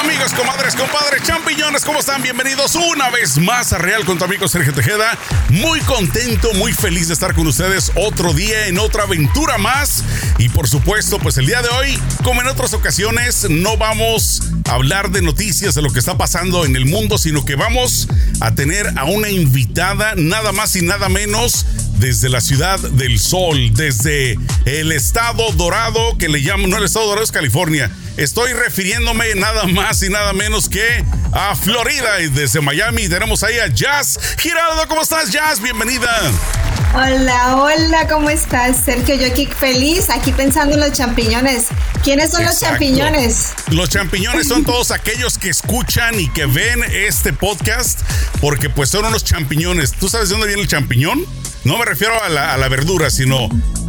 Amigos, comadres, compadres, champiñones, ¿cómo están? Bienvenidos una vez más a Real con tu amigo Sergio Tejeda. Muy contento, muy feliz de estar con ustedes otro día en otra aventura más. Y por supuesto, pues el día de hoy, como en otras ocasiones, no vamos a hablar de noticias de lo que está pasando en el mundo, sino que vamos a tener a una invitada, nada más y nada menos desde la ciudad del sol, desde el estado dorado que le llaman, no el estado dorado es California. Estoy refiriéndome nada más y nada menos que a Florida y desde Miami tenemos ahí a Jazz Giraldo. ¿Cómo estás, Jazz? Bienvenida. Hola, hola, ¿cómo estás, Sergio? Yo aquí feliz, aquí pensando en los champiñones. ¿Quiénes son los champiñones? Los champiñones son todos aquellos que escuchan y que ven este podcast porque pues son unos champiñones. ¿Tú sabes de dónde viene el champiñón? No me refiero a la, verdura, sino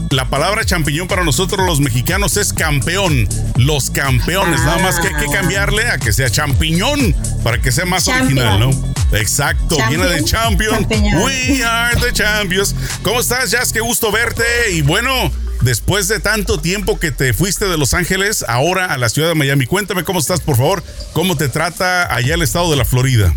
la palabra champiñón para nosotros los mexicanos es campeón. Los campeones. Nada más que hay que cambiarle a que sea champiñón para que sea más original, ¿no? Exacto, viene de champion. We are the champions. ¿Cómo estás, Jazz? Qué gusto verte. Y bueno, después de tanto tiempo que te fuiste de Los Ángeles, ahora a la ciudad de Miami, cuéntame cómo estás, por favor. ¿Cómo te trata allá el estado de la Florida?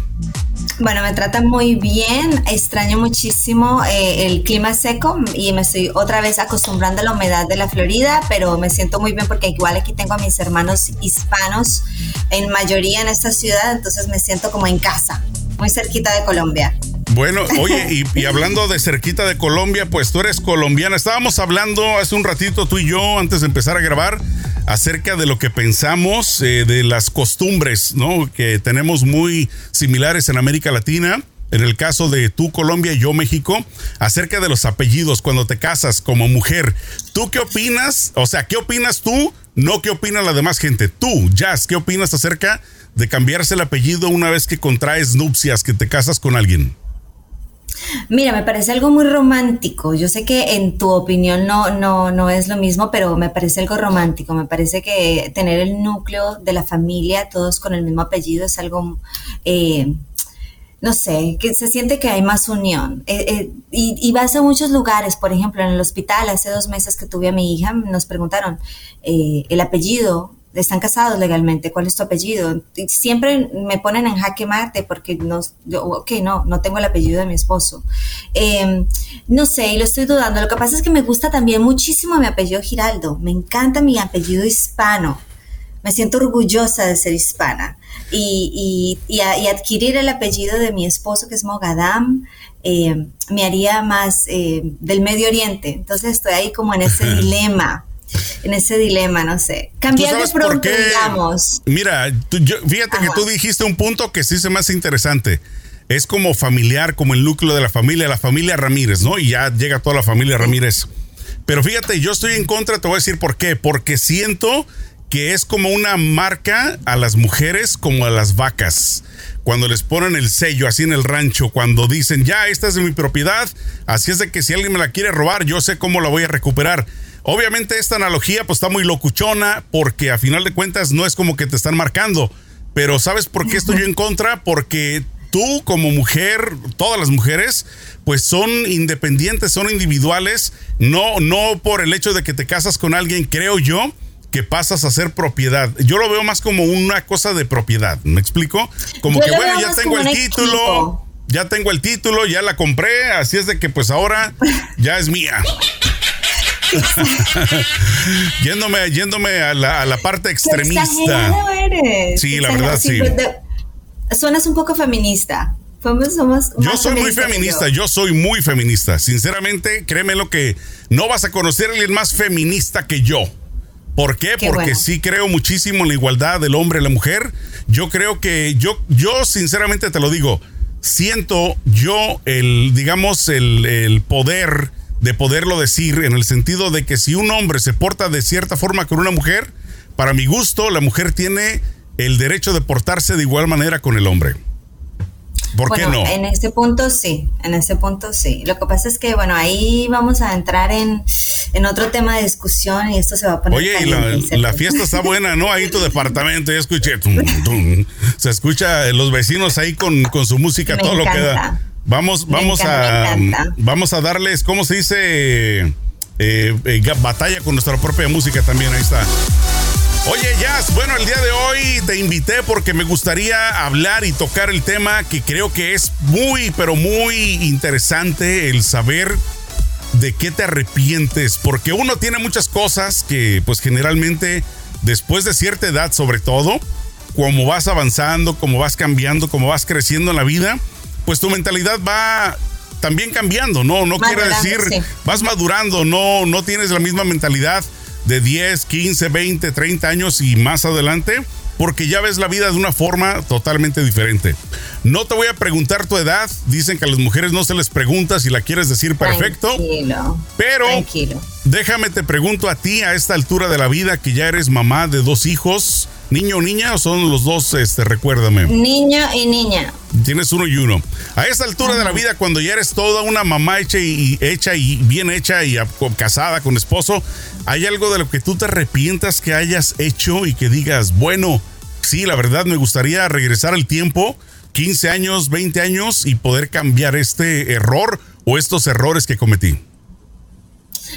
Bueno, me trata muy bien, extraño muchísimo eh, el clima seco y me estoy otra vez acostumbrando a la humedad de la Florida, pero me siento muy bien porque igual aquí tengo a mis hermanos hispanos en mayoría en esta ciudad, entonces me siento como en casa, muy cerquita de Colombia. Bueno, oye, y, hablando de cerquita de Colombia, pues tú eres colombiana. Estábamos hablando hace un ratito tú y yo, antes de empezar a grabar, acerca de lo que pensamos eh, de las costumbres, ¿no? Que tenemos muy similares en América Latina. En el caso de tú Colombia y yo México, acerca de los apellidos cuando te casas como mujer. ¿Tú qué opinas? O sea, ¿qué opinas tú? No qué opina la demás gente. Tú, Jazz, ¿qué opinas acerca de cambiarse el apellido una vez que contraes nupcias, que te casas con alguien? Mira, me parece algo muy romántico. Yo sé que en tu opinión no, no, no es lo mismo, pero me parece algo romántico. Me parece que tener el núcleo de la familia, todos con el mismo apellido, es algo, eh, no sé, que se siente que hay más unión. Eh, eh, y, vas a muchos lugares, por ejemplo, en el hospital, hace dos meses que tuve a mi hija, nos preguntaron el apellido están casados legalmente, ¿cuál es tu apellido? siempre me ponen en jaque mate porque no, yo, ok, no, no tengo el apellido de mi esposo. Em, no sé, y lo estoy dudando. Lo que pasa es que me gusta también muchísimo mi apellido Giraldo, me encanta mi apellido hispano. Me siento orgullosa de ser hispana y, y, adquirir el apellido de mi esposo, que es Mogadam, em, me haría más eh, del Medio Oriente. Entonces estoy ahí como en ese dilema en ese dilema, no sé. Cambiar de pronto, digamos. Mira, fíjate que tú dijiste un punto que sí se me hace interesante. Es como familiar, como el núcleo de la familia, la familia Ramírez, ¿no? Y ya llega toda la familia Ramírez. Pero fíjate, yo estoy en contra, te voy a decir por qué. Porque siento que es como una marca a las mujeres como a las vacas. Cuando les ponen el sello así en el rancho, cuando dicen, ya, esta es mi propiedad, así es de que si alguien me la quiere robar, yo sé cómo la voy a recuperar. Obviamente esta analogía pues está muy locuchona porque a final de cuentas no es como que te están marcando. Pero ¿sabes por qué estoy en contra? Porque tú como mujer, todas las mujeres, pues son independientes, son individuales, no, no por el hecho de que te casas con alguien, creo yo, que pasas a ser propiedad. Yo lo veo más como una cosa de propiedad, ¿me explico? Como que bueno, ya tengo el título, ya tengo el título, ya la compré, así es de que pues ahora ya es mía. yéndome, yéndome a la, a la parte extremista. Eres. Sí, la verdad, sí. Suenas un poco feminista. Somos, yo soy muy feminista, yo. soy muy feminista. Sinceramente, créeme lo que no vas a conocer a alguien más feminista que yo. ¿Por qué? Porque sí creo muchísimo en la igualdad del hombre y la mujer. Yo creo que yo, yo sinceramente te lo digo, siento yo el, digamos, el, el poder de poderlo decir en el sentido de que si un hombre se porta de cierta forma con una mujer, para mi gusto, la mujer tiene el derecho de portarse de igual manera con el hombre. ¿Por qué no? En ese punto sí, en ese punto sí. Lo que pasa es que, bueno, ahí vamos a entrar en, otro tema de discusión y esto se va a poner. Oye, y la, fiesta está buena, ¿no? Ahí en tu departamento, ya escuché. Se escucha los vecinos ahí con, su música, todo lo que da. Vamos, vamos a vamos a darles, ¿cómo se dice? Eh, eh, batalla con nuestra propia música también, ahí está. Oye, Jazz, bueno, el día de hoy te invité porque me gustaría hablar y tocar el tema que creo que es muy, pero muy interesante el saber de qué te arrepientes, porque uno tiene muchas cosas que pues generalmente después de cierta edad sobre todo, como vas avanzando, como vas cambiando, como vas creciendo en la vida, pues tu mentalidad va también cambiando, ¿no? No quiere decir, vas madurando, no, no tienes la misma mentalidad de 10, 15, 20, 30 años y más adelante, porque ya ves la vida de una forma totalmente diferente. No te voy a preguntar tu edad, dicen que a las mujeres no se les pregunta si la quieres decir perfecto. Tranquilo, pero déjame te pregunto a ti a esta altura de la vida que ya eres mamá de dos hijos, ¿Niño o niña o son los dos, este, recuérdame? Niño y niña. Tienes uno y uno. A esta altura de la vida, cuando ya eres toda una mamá hecha y, hecha y bien hecha y casada con esposo, ¿hay algo de lo que tú te arrepientas que hayas hecho y que digas, bueno, sí, la verdad me gustaría regresar al tiempo, 15 años, 20 años y poder cambiar este error o estos errores que cometí?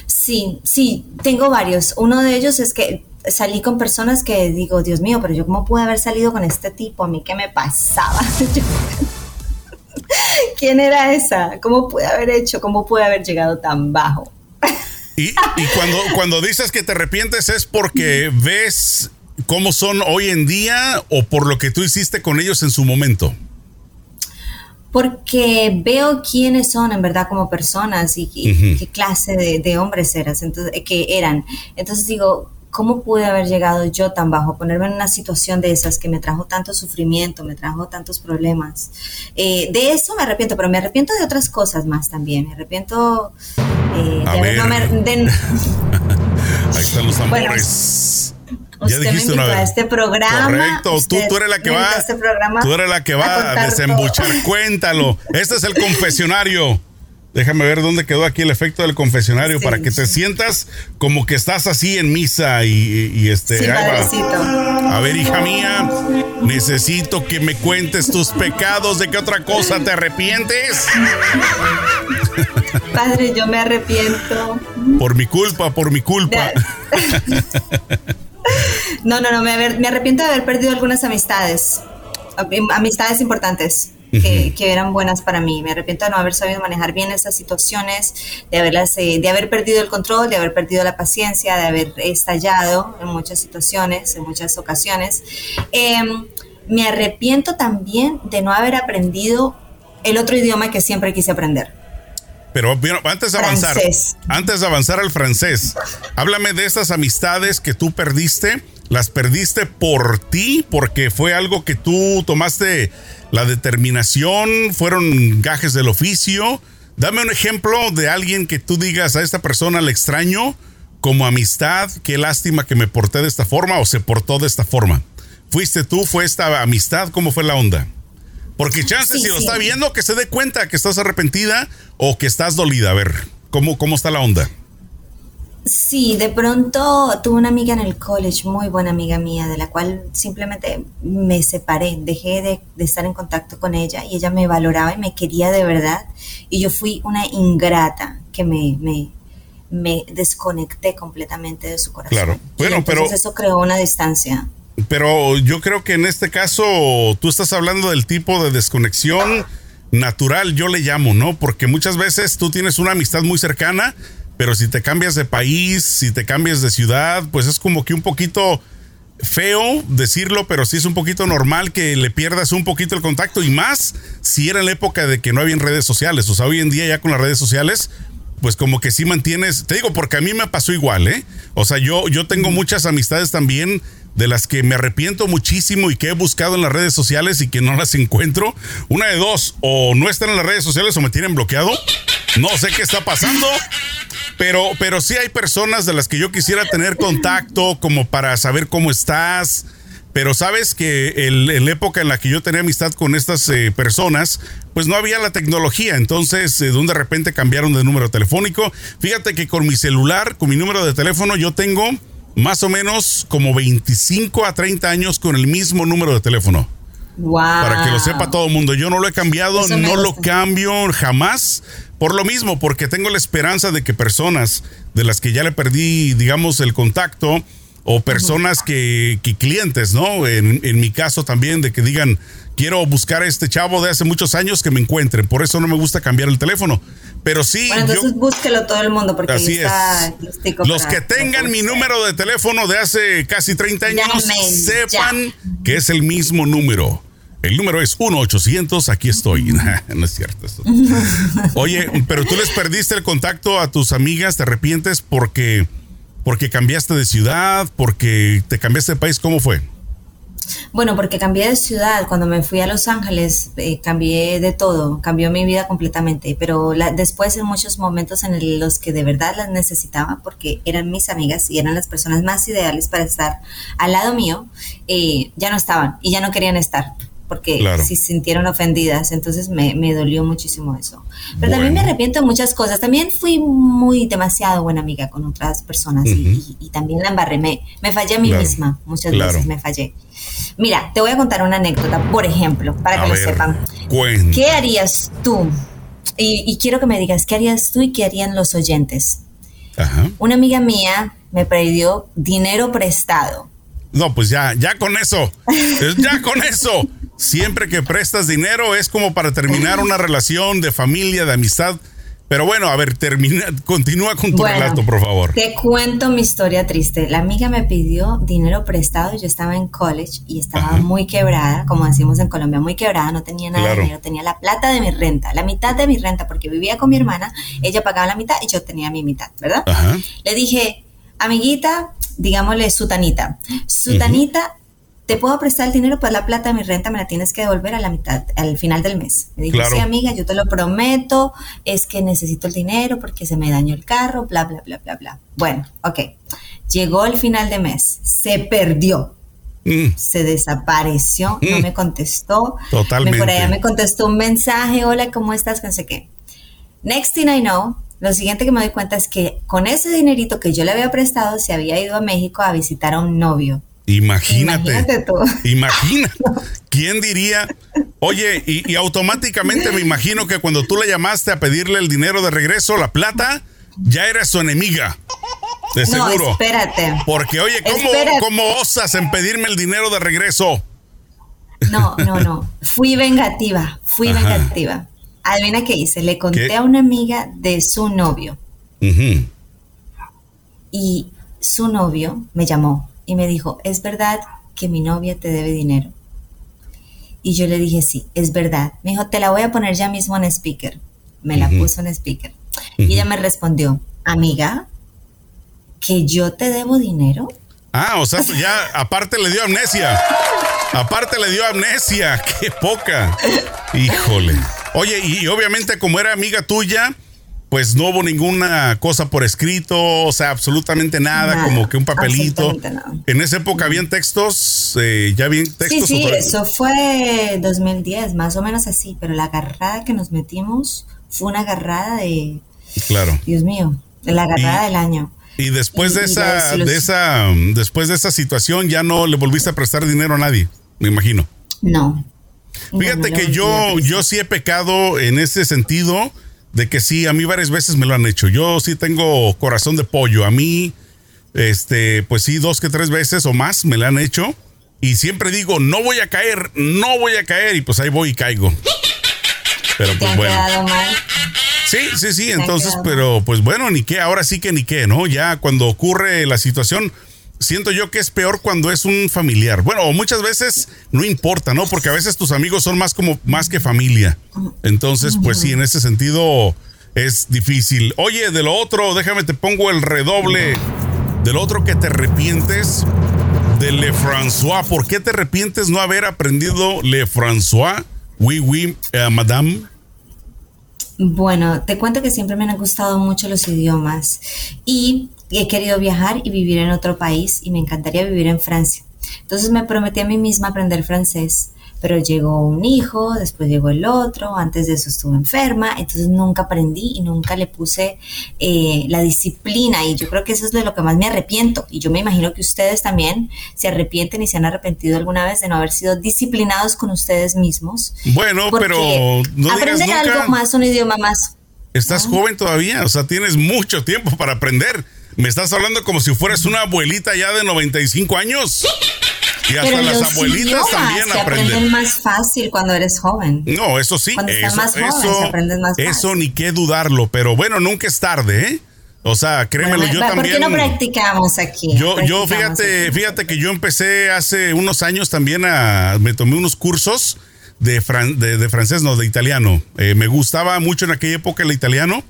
Sí, sí, tengo varios. Uno de ellos es que salí con personas que digo, Dios mío, pero yo cómo pude haber salido con este tipo, a mí qué me pasaba. ¿Quién era esa? ¿Cómo pude haber hecho? ¿Cómo pude haber llegado tan bajo? y, cuando, cuando dices que te arrepientes es porque ves cómo son hoy en día o por lo que tú hiciste con ellos en su momento porque veo quiénes son en verdad como personas y, qué clase de, de, hombres eras, entonces, que eran. Entonces digo, ¿cómo pude haber llegado yo tan bajo? Ponerme en una situación de esas que me trajo tanto sufrimiento, me trajo tantos problemas. Eh, de eso me arrepiento, pero me arrepiento de otras cosas más también. Me arrepiento eh, de, no Ahí están los amores. ya dijiste una vez. A este programa. Correcto, tú, tú, eres la que va. Este tú eres la que va a, desembuchar. Cuéntalo. Este es el confesionario. Déjame ver dónde quedó aquí el efecto del confesionario para que te sientas como que estás así en misa y, este. A ver, hija mía, necesito que me cuentes tus pecados. ¿De qué otra cosa te arrepientes? Padre, yo me arrepiento. Por mi culpa, por mi culpa. No, no, no, me, me arrepiento de haber perdido algunas amistades. Amistades importantes que, eran buenas para mí. Me arrepiento de no haber sabido manejar bien esas situaciones, de, haberlas, eh, de haber perdido el control, de haber perdido la paciencia, de haber estallado en muchas situaciones, en muchas ocasiones. Em, me arrepiento también de no haber aprendido el otro idioma que siempre quise aprender. Pero antes de avanzar, antes de avanzar al francés, háblame de esas amistades que tú perdiste. ¿Las perdiste por ti? Porque fue algo que tú tomaste la determinación, fueron gajes del oficio. Dame un ejemplo de alguien que tú digas a esta persona le extraño como amistad, qué lástima que me porté de esta forma o se portó de esta forma. ¿Fuiste tú? ¿Fue esta amistad? ¿Cómo fue la onda? Porque chances si lo está viendo que se dé cuenta que estás arrepentida o que estás dolida. A ver, ¿cómo, cómo está la onda? Sí, de pronto tuve una amiga en el college, muy buena amiga mía, de la cual simplemente me separé, dejé de, estar en contacto con ella y ella me valoraba y me quería de verdad. Y yo fui una ingrata que me, me, me desconecté completamente de su corazón. Claro, bueno, pero... Eso creó una distancia. Pero yo creo que en este caso tú estás hablando del tipo de desconexión natural, yo le llamo, ¿no? Porque muchas veces tú tienes una amistad muy cercana pero si te cambias de país, si te cambias de ciudad, pues es como que un poquito feo decirlo, pero sí es un poquito normal que le pierdas un poquito el contacto y más si era en la época de que no había redes sociales, o sea, hoy en día ya con las redes sociales, pues como que sí mantienes, te digo porque a mí me pasó igual, ¿eh? O sea, yo yo tengo muchas amistades también de las que me arrepiento muchísimo y que he buscado en las redes sociales y que no las encuentro. Una de dos, o no están en las redes sociales o me tienen bloqueado. No sé qué está pasando. Pero, pero sí hay personas de las que yo quisiera tener contacto como para saber cómo estás. Pero sabes que en la época en la que yo tenía amistad con estas eh, personas, pues no había la tecnología. Entonces, eh, de repente cambiaron de número telefónico. Fíjate que con mi celular, con mi número de teléfono, yo tengo más o menos como 25 a 30 años con el mismo número de teléfono. Para que lo sepa todo el mundo. Yo no lo he cambiado, no lo cambio jamás. Por lo mismo, porque tengo la esperanza de que personas de las que ya le perdí, digamos, el contacto, o personas que, que clientes, ¿no? En, en, mi caso también, de que digan, quiero buscar a este chavo de hace muchos años que me encuentren, por eso no me gusta cambiar el teléfono. Pero sí. Bueno, entonces búsquelo todo el mundo porque así está es. Los que tengan mi número de teléfono de hace casi 30 años, sepan que es el mismo número. El número es 1-800, aquí estoy. no es cierto eso. Oye, pero tú les perdiste el contacto a tus amigas, ¿te arrepientes porque, porque cambiaste de ciudad, porque te cambiaste de país? ¿Cómo fue? Bueno, porque cambié de ciudad. Cuando me fui a Los Ángeles, eh, cambié de todo, cambió mi vida completamente. Pero después, en muchos momentos en los que de verdad las necesitaba, porque eran mis amigas y eran las personas más ideales para estar al lado mío, eh, ya no estaban y ya no querían estar porque si se sintieron ofendidas, entonces me, dolió muchísimo eso. Pero también me arrepiento de muchas cosas. También fui muy demasiado buena amiga con otras personas y, también la embarré. Me, fallé a mí misma, muchas veces me fallé. Mira, te voy a contar una anécdota, por ejemplo, para que lo sepan. ¿Qué harías tú? Y, quiero que me digas, ¿qué harías tú y qué harían los oyentes? Una amiga mía me pidió dinero prestado. No, pues ya, ya con eso, ya con eso. Siempre que prestas dinero es como para terminar una relación de familia, de amistad. Pero bueno, a ver, termina, continúa con tu relato, por favor. Te cuento mi historia triste. La amiga me pidió dinero prestado, yo estaba en college y estaba muy quebrada, como decimos en Colombia, muy quebrada, no tenía nada de dinero, tenía la plata de mi renta, la mitad de mi renta, porque vivía con mi hermana, ella pagaba la mitad y yo tenía mi mitad, ¿verdad? Le dije, amiguita, digámosle Sutanita, Sutanita, te puedo prestar el dinero, pues la plata de mi renta me la tienes que devolver a la mitad, al final del mes. Me dijo, sí, amiga, yo te lo prometo, es que necesito el dinero porque se me dañó el carro, bla, bla, bla, bla, bla. Bueno, ok. Llegó el final de mes, se perdió. Mm. Se desapareció, no mm. me contestó. Totalmente. por allá me contestó un mensaje, hola, ¿cómo estás? No sé qué. Next thing I know, lo siguiente que me doy cuenta es que con ese dinerito que yo le había prestado, se había ido a México a visitar a un novio. Imagínate. Imagínate ¿Quién diría? Oye, y, automáticamente me imagino que cuando tú le llamaste a pedirle el dinero de regreso, la plata, ya era su enemiga. De seguro. No, espérate. Porque, oye, ¿cómo, osas en pedirme el dinero de regreso? No, no, no. Fui vengativa. Fui vengativa. Adivina qué hice. Le conté a una amiga de su novio. Y su novio me llamó y me dijo, ¿es verdad que mi novia te debe dinero? Y yo le dije, sí, es verdad. Me dijo, te la voy a poner ya mismo en speaker. Me la puso en speaker. Y ella me respondió, amiga, ¿que yo te debo dinero? Ah, o sea, ya aparte le dio amnesia. Aparte le dio amnesia. Qué poca. Híjole. Oye, y obviamente como era amiga tuya, pues no hubo ninguna cosa por escrito, o sea, absolutamente nada, como que un papelito. En esa época habían textos, eh, ya habían textos. Sí, sí, eso fue 2010, más o menos así, pero la agarrada que nos metimos fue una agarrada de... Claro. Dios mío, la agarrada del año. Y después de esa, de esa, después de esa situación ya no le volviste a prestar dinero a nadie, me imagino. No. Fíjate que yo, yo sí he pecado en ese sentido de que sí, a mí varias veces me lo han hecho. Yo sí tengo corazón de pollo. A mí, este, pues sí, dos que tres veces o más me lo han hecho. Y siempre digo, no voy a caer, no voy a caer. Y pues ahí voy y caigo. Pero pues bueno. Sí, sí, sí. Entonces, pero pues bueno, ni qué. Ahora sí que ni qué, ¿no? Ya cuando ocurre la situación, siento yo que es peor cuando es un familiar. Bueno, muchas veces no importa, ¿no? Porque a veces tus amigos son más como más que familia. Entonces, pues sí, en ese sentido es difícil. Oye, de lo otro, déjame te pongo el redoble. Del otro que te arrepientes de Le François. ¿Por qué te arrepientes no haber aprendido Le François? Oui, oui, eh, madame. Bueno, te cuento que siempre me han gustado mucho los idiomas y he querido viajar y vivir en otro país y me encantaría vivir en Francia. Entonces me prometí a mí misma aprender francés pero llegó un hijo, después llegó el otro, antes de eso estuve enferma, entonces nunca aprendí y nunca le puse eh, la disciplina y yo creo que eso es de lo que más me arrepiento y yo me imagino que ustedes también se arrepienten y se han arrepentido alguna vez de no haber sido disciplinados con ustedes mismos. Bueno, pero no aprender algo más, un idioma más. Estás joven todavía, o sea, tienes mucho tiempo para aprender. Me estás hablando como si fueras una abuelita ya de 95 años. Y hasta las abuelitas también se aprenden. más fácil cuando eres joven. No, eso sí. Cuando eso, más joven, eso, se más fácil. Eso ni qué dudarlo, pero bueno, nunca es tarde, ¿eh? O sea, créemelo, yo también. ¿Por qué no practicamos aquí? Yo, yo fíjate, fíjate que yo empecé hace unos años también a. Me tomé unos cursos de, de, francés, no, de italiano. Eh, me gustaba mucho en aquella época el italiano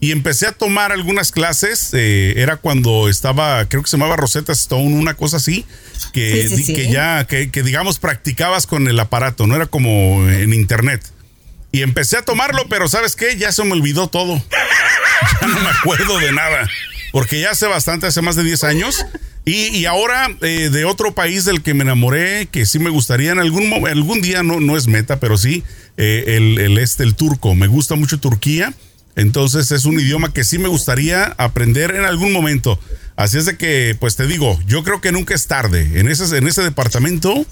y empecé a tomar algunas clases. Eh, era cuando estaba, creo que se llamaba Rosetta Stone, una cosa así, que, que ya, que, digamos practicabas con el aparato, no era como en internet. Y empecé a tomarlo, pero ¿sabes qué? Ya se me olvidó todo. ya no me acuerdo de nada. Porque ya hace bastante, hace más de 10 años. Y, ahora eh, de otro país del que me enamoré, que sí me gustaría en algún, algún día, no, no es meta, pero sí, eh, el, el, este, el turco. Me gusta mucho Turquía. Entonces es un idioma que sí me gustaría aprender en algún momento. Así es de que, pues te digo, yo creo que nunca es tarde. En ese, en ese departamento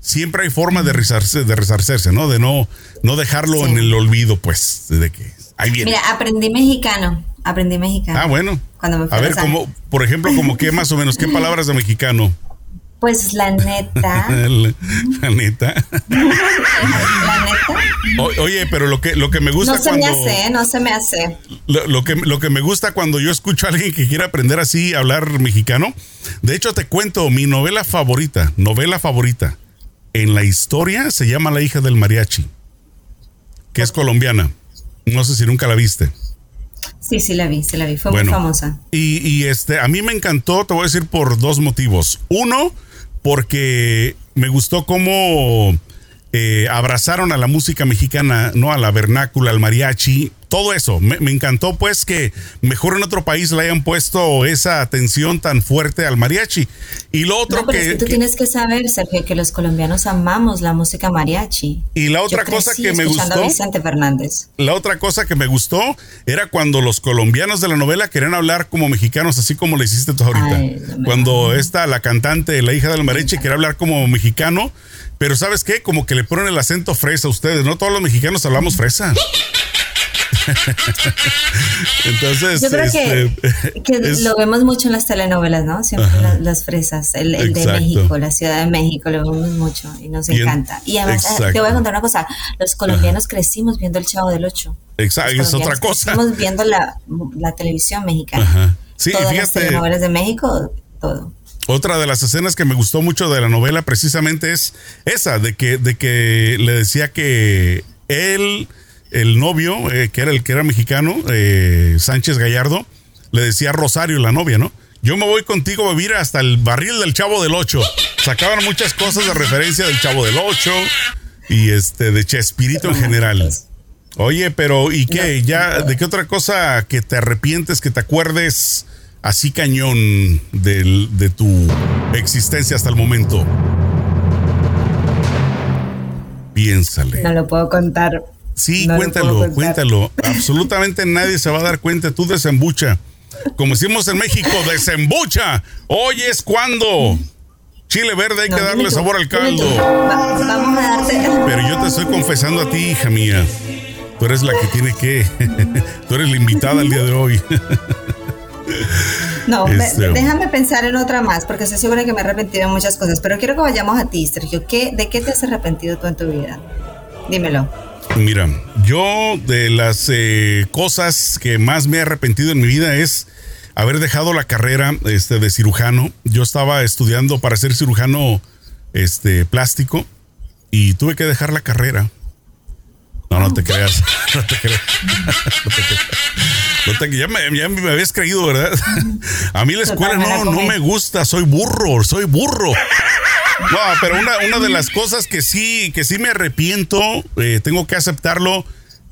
siempre hay forma de, resarce, de resarcerse, ¿no? De no, no dejarlo en el olvido, pues, de que ahí viene. Mira, aprendí mexicano. Aprendí mexicano. Ah, bueno. a ver, como, por ejemplo, como qué más o menos, qué palabras de mexicano. Pues la neta. la, neta. la neta. oye, pero lo que, lo que me gusta. No se me hace, no se me hace. Lo, que, lo que me gusta cuando yo escucho a alguien que quiere aprender así a hablar mexicano. De hecho, te cuento mi novela favorita, novela favorita. En la historia se llama La hija del mariachi, que es colombiana. No sé si nunca la viste. Sí, sí la vi, sí la vi, fue muy famosa. Y, y, este, a mí me encantó, te voy a decir por dos motivos. Uno, porque me gustó cómo eh, abrazaron a la música mexicana, ¿no? A la vernácula, al mariachi, todo eso. Me, encantó pues que mejor en otro país le hayan puesto esa atención tan fuerte al mariachi. Y lo otro que, tú tienes que saber, Sergio, que los colombianos amamos la música mariachi. Y la otra cosa que me gustó... Vicente Fernández. La otra cosa que me gustó era cuando los colombianos de la novela querían hablar como mexicanos, así como le hiciste tú ahorita. cuando esta, la cantante, la hija del mariachi, quería hablar como mexicano, pero ¿sabes qué? Como que le ponen el acento fresa a ustedes, ¿no? Todos los mexicanos hablamos fresa. Entonces, yo creo que, este, lo vemos mucho en las telenovelas, ¿no? Siempre las, fresas, el, de México, la Ciudad de México, lo vemos mucho y nos encanta. Y además, eh, te voy a contar una cosa: los colombianos crecimos viendo El Chavo del Ocho. Exacto, es otra cosa. Crecimos viendo la, televisión mexicana. Sí, Todas fíjate. Las telenovelas de México, todo. Otra de las escenas que me gustó mucho de la novela precisamente es esa, de que, de que le decía que él el novio, eh, que era el que era mexicano, eh, Sánchez Gallardo, le decía a Rosario, la novia, ¿no? Yo me voy contigo a vivir hasta el barril del Chavo del Ocho. Sacaban muchas cosas de referencia del Chavo del Ocho y este de Chespirito en general. Oye, pero ¿y qué? ¿Ya de qué otra cosa que te arrepientes, que te acuerdes así cañón de tu existencia hasta el momento? Piénsale. No lo puedo contar. Sí, cuéntalo, cuéntalo. Absolutamente nadie se va a dar cuenta. Tú desembucha. Como decimos en México, desembucha. Hoy es cuando. Chile verde hay que darle sabor al caldo. Pero yo te estoy confesando a ti, hija mía. Tú eres la que tiene que. Tú eres la invitada el día de hoy. No, este, déjame pensar en otra más, porque estoy segura que me he arrepentido de muchas cosas. Pero quiero que vayamos a ti, Sergio. ¿Qué, ¿De qué te has arrepentido tú en tu vida? Dímelo. Mira, yo de las eh, cosas que más me he arrepentido en mi vida es haber dejado la carrera este, de cirujano. Yo estaba estudiando para ser cirujano este, plástico y tuve que dejar la carrera. No, no te creas. No te creas. No te, ya, me, ya, me, habías creído, ¿verdad? A mí la escuela no, no me gusta. Soy burro, soy burro. No, pero una, de las cosas que sí, que sí me arrepiento, eh, tengo que aceptarlo,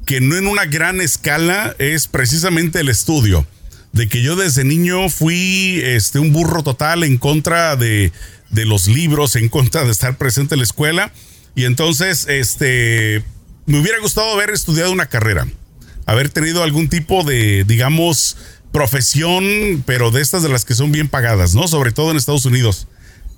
que no en una gran escala, es precisamente el estudio. De que yo desde niño fui este, un burro total en contra de, de los libros, en contra de estar presente en la escuela. Y entonces, este, me hubiera gustado haber estudiado una carrera, haber tenido algún tipo de, digamos, profesión, pero de estas de las que son bien pagadas, ¿no? Sobre todo en Estados Unidos.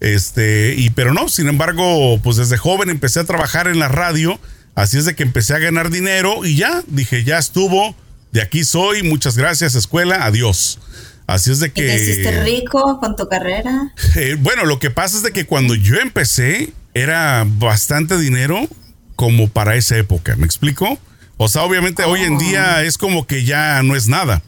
Este, y pero no, sin embargo, pues desde joven empecé a trabajar en la radio, así es de que empecé a ganar dinero y ya, dije, ya estuvo, de aquí soy, muchas gracias escuela, adiós. Así es de que... ¿Y te hiciste rico con tu carrera? Eh, bueno, lo que pasa es de que cuando yo empecé era bastante dinero como para esa época, ¿me explico? O sea, obviamente hoy en día oh. es como que ya no es nada.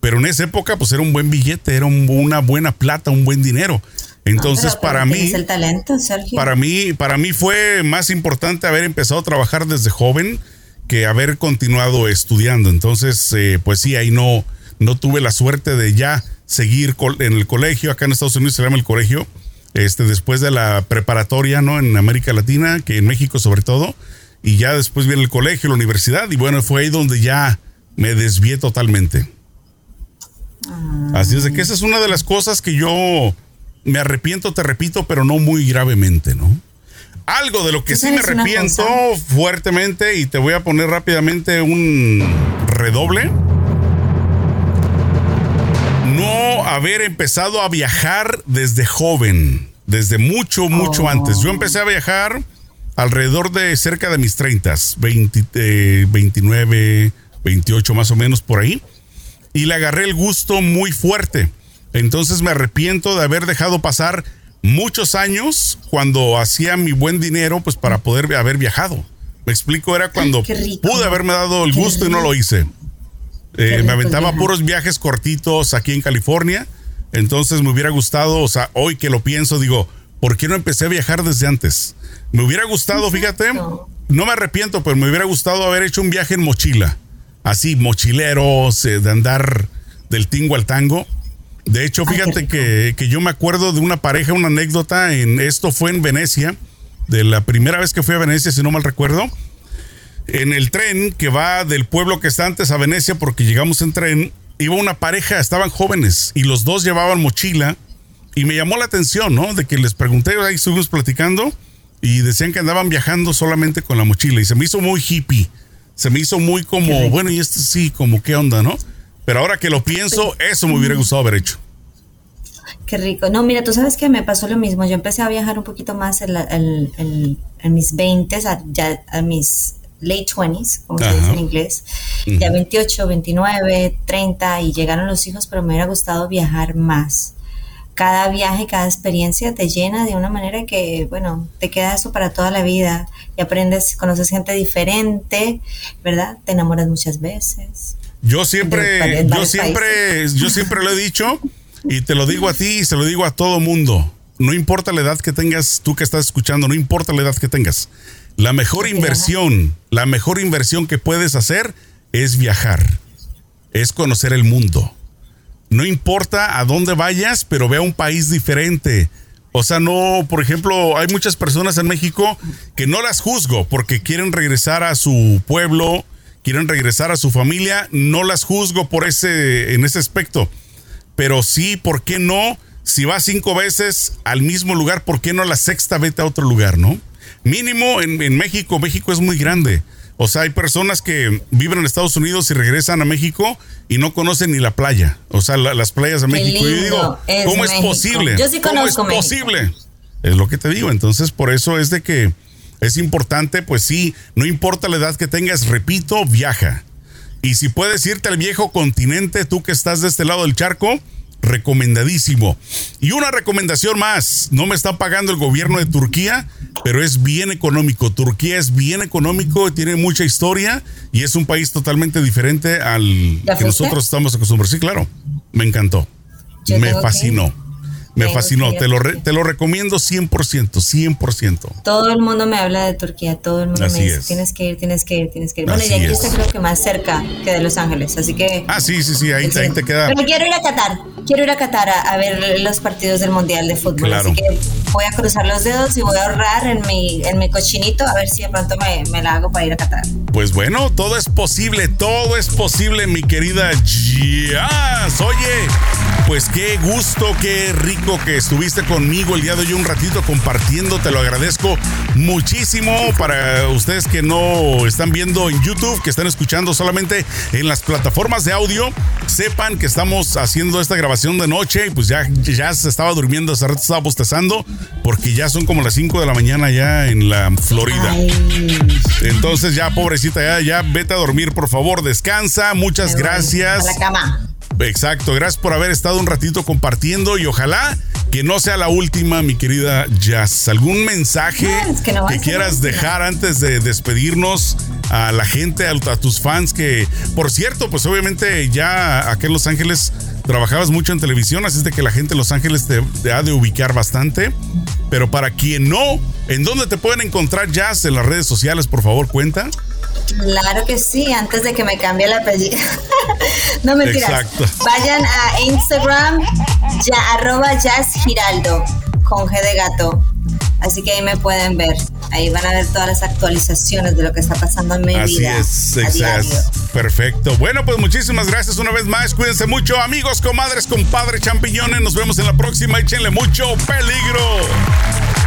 Pero en esa época, pues era un buen billete, era una buena plata, un buen dinero. Entonces, para mí, el talento, Sergio. para mí, para mí fue más importante haber empezado a trabajar desde joven que haber continuado estudiando. Entonces, eh, pues sí, ahí no, no tuve la suerte de ya seguir en el colegio. Acá en Estados Unidos se llama el colegio. Este, después de la preparatoria, ¿no? En América Latina, que en México sobre todo. Y ya después viene el colegio, la universidad. Y bueno, fue ahí donde ya me desvié totalmente. Ah. Así es de que esa es una de las cosas que yo me arrepiento, te repito, pero no muy gravemente, ¿no? Algo de lo que sí me arrepiento fuertemente y te voy a poner rápidamente un redoble. No haber empezado a viajar desde joven, desde mucho, mucho oh. antes. Yo empecé a viajar alrededor de cerca de mis 30, 20, 29, 28 más o menos por ahí. Y le agarré el gusto muy fuerte. Entonces me arrepiento de haber dejado pasar muchos años cuando hacía mi buen dinero pues para poder haber viajado. Me explico, era cuando pude haberme dado el gusto y no lo hice. Eh, me aventaba puros viajes cortitos aquí en California. Entonces me hubiera gustado, o sea, hoy que lo pienso, digo, ¿por qué no empecé a viajar desde antes? Me hubiera gustado, fíjate, no me arrepiento, pero me hubiera gustado haber hecho un viaje en mochila. Así, mochileros, eh, de andar del tingo al tango. De hecho, fíjate que, yo me acuerdo de una pareja, una anécdota, en esto fue en Venecia, de la primera vez que fui a Venecia, si no mal recuerdo, en el tren que va del pueblo que está antes a Venecia, porque llegamos en tren, iba una pareja, estaban jóvenes y los dos llevaban mochila y me llamó la atención, ¿no? De que les pregunté, ahí estuvimos platicando y decían que andaban viajando solamente con la mochila y se me hizo muy hippie, se me hizo muy como, bueno, y esto sí, como qué onda, ¿no? Pero ahora que lo pienso, eso me hubiera gustado haber hecho. Qué rico. No, mira, tú sabes que me pasó lo mismo. Yo empecé a viajar un poquito más en, mis 20, a, ya a mis late 20s, como se dice en inglés. Ya 28, 29, 30 y llegaron los hijos, pero me hubiera gustado viajar más. Cada viaje, cada experiencia te llena de una manera que, bueno, te queda eso para toda la vida y aprendes, conoces gente diferente, ¿verdad? Te enamoras muchas veces. Yo siempre, yo siempre, yo siempre lo he dicho y te lo digo a ti y se lo digo a todo mundo. No importa la edad que tengas, tú que estás escuchando, no importa la edad que tengas. La mejor inversión, la mejor inversión que puedes hacer es viajar, es conocer el mundo. No importa a dónde vayas, pero ve a un país diferente. O sea, no, por ejemplo, hay muchas personas en México que no las juzgo porque quieren regresar a su pueblo, quieren regresar a su familia, no las juzgo por ese, en ese aspecto. Pero sí, ¿por qué no? Si vas cinco veces al mismo lugar, ¿por qué no la sexta vete a otro lugar, no? Mínimo en, México, México es muy grande. O sea, hay personas que viven en Estados Unidos y regresan a México y no conocen ni la playa. O sea, las playas de México. yo digo, ¿cómo es posible? Yo sí conozco ¿Cómo es posible? Es lo que te digo. Entonces, por eso es de que es importante, pues sí, no importa la edad que tengas, repito, viaja. Y si puedes irte al viejo continente, tú que estás de este lado del charco, recomendadísimo. Y una recomendación más, no me está pagando el gobierno de Turquía, pero es bien económico. Turquía es bien económico, tiene mucha historia y es un país totalmente diferente al que nosotros estamos acostumbrados. Sí, claro, me encantó, me fascinó. Me fascinó, te lo, te lo recomiendo 100%, 100%. Todo el mundo me habla de Turquía, todo el mundo me dice, tienes que ir, tienes que ir, tienes que ir. Bueno, y aquí está creo que más cerca que de Los Ángeles, así que... Ah, sí, sí, sí, ahí, ahí te queda. Pero quiero ir a Qatar, quiero ir a Qatar a, ver los partidos del Mundial de Fútbol, así que voy a cruzar los dedos y voy a ahorrar en mi, en mi cochinito a ver si de pronto me, me la hago para ir a Qatar. Pues bueno, todo es posible, todo es posible, mi querida Jazz. Oye, pues qué gusto, qué rico que estuviste conmigo el día de hoy un ratito compartiendo, te lo agradezco muchísimo para ustedes que no están viendo en YouTube, que están escuchando solamente en las plataformas de audio, sepan que estamos haciendo esta grabación de noche y pues ya, ya se estaba durmiendo, hace rato estaba postezando porque ya son como las 5 de la mañana ya en la Florida. Entonces ya pobrecita, ya, ya vete a dormir por favor, descansa, muchas gracias. A la cama Exacto, gracias por haber estado un ratito compartiendo y ojalá que no sea la última, mi querida Jazz. ¿Algún mensaje que, quieras dejar antes de despedirnos a la gente, a, tus fans? Que, por cierto, pues obviamente ya aquí en Los Ángeles trabajabas mucho en televisión, así es de que la gente en Los Ángeles te, ha de ubicar bastante. Pero para quien no, ¿en dónde te pueden encontrar Jazz? En las redes sociales, por favor, cuenta. Claro que sí, antes de que me cambie el apellido. no mentiras. Exacto. Vayan a Instagram, ya, arroba Jazz Giraldo, con G de gato. Así que ahí me pueden ver. Ahí van a ver todas las actualizaciones de lo que está pasando en mi vida. Así es, Perfecto. Bueno, pues muchísimas gracias una vez más. Cuídense mucho, amigos, comadres, compadres, champiñones. Nos vemos en la próxima. Échenle mucho peligro.